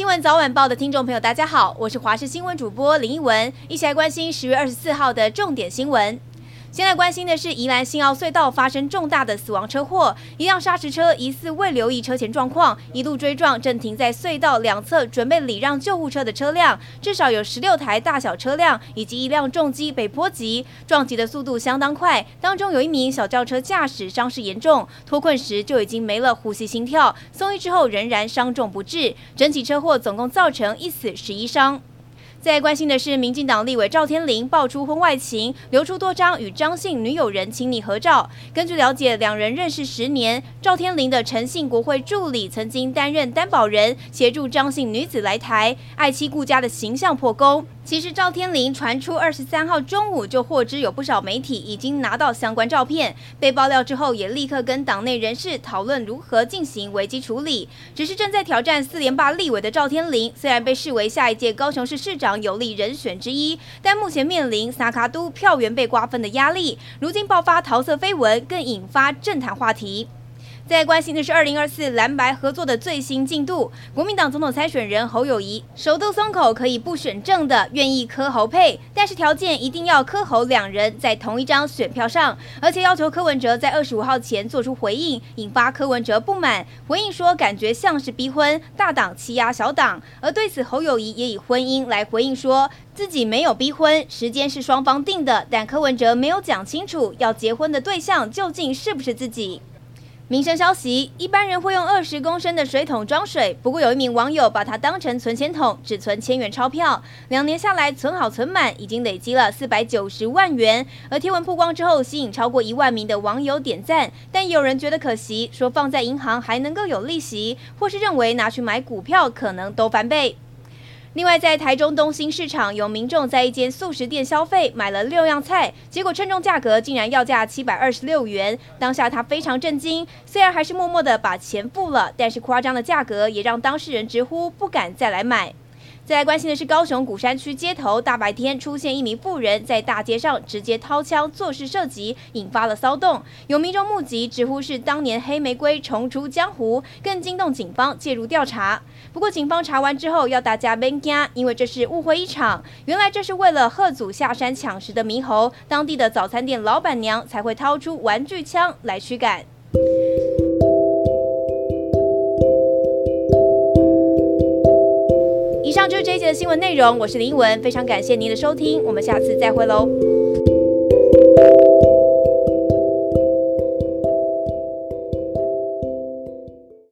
新闻早晚报的听众朋友，大家好，我是华视新闻主播林一文，一起来关心十月二十四号的重点新闻。现在关心的是宜兰新澳隧道发生重大的死亡车祸，一辆砂石车疑似未留意车前状况，一路追撞正停在隧道两侧准备礼让救护车的车辆，至少有十六台大小车辆以及一辆重机被波及，撞击的速度相当快，当中有一名小轿车驾驶伤势严重，脱困时就已经没了呼吸心跳，送医之后仍然伤重不治，整起车祸总共造成一死十一伤。在关心的是，民进党立委赵天麟爆出婚外情，流出多张与张姓女友人亲密合照。根据了解，两人认识十年。赵天麟的陈姓国会助理曾经担任担保人，协助张姓女子来台，爱妻顾家的形象破功。其实赵天麟传出二十三号中午就获知有不少媒体已经拿到相关照片，被爆料之后也立刻跟党内人士讨论如何进行危机处理。只是正在挑战四连霸立委的赵天麟，虽然被视为下一届高雄市市长有力人选之一，但目前面临萨卡都票源被瓜分的压力。如今爆发桃色绯闻，更引发政坛话题。在关心的是二零二四蓝白合作的最新进度。国民党总统参选人侯友谊首度松口，可以不选正的，愿意柯侯配，但是条件一定要柯侯两人在同一张选票上，而且要求柯文哲在二十五号前做出回应，引发柯文哲不满，回应说感觉像是逼婚，大党欺压小党。而对此侯友谊也以婚姻来回应说自己没有逼婚，时间是双方定的，但柯文哲没有讲清楚要结婚的对象究竟是不是自己。民生消息：一般人会用二十公升的水桶装水，不过有一名网友把它当成存钱桶，只存千元钞票。两年下来，存好存满，已经累积了四百九十万元。而贴文曝光之后，吸引超过一万名的网友点赞，但有人觉得可惜，说放在银行还能够有利息，或是认为拿去买股票可能都翻倍。另外，在台中东兴市场，有民众在一间素食店消费，买了六样菜，结果称重价格竟然要价七百二十六元。当下他非常震惊，虽然还是默默的把钱付了，但是夸张的价格也让当事人直呼不敢再来买。再来关心的是，高雄鼓山区街头大白天出现一名妇人，在大街上直接掏枪做事射击，引发了骚动。有民众目击，直呼是当年黑玫瑰重出江湖，更惊动警方介入调查。不过警方查完之后，要大家别惊，因为这是误会一场。原来这是为了吓阻下山抢食的猕猴，当地的早餐店老板娘才会掏出玩具枪来驱赶。这一节的新闻内容，我是林文，非常感谢您的收听，我们下次再会喽。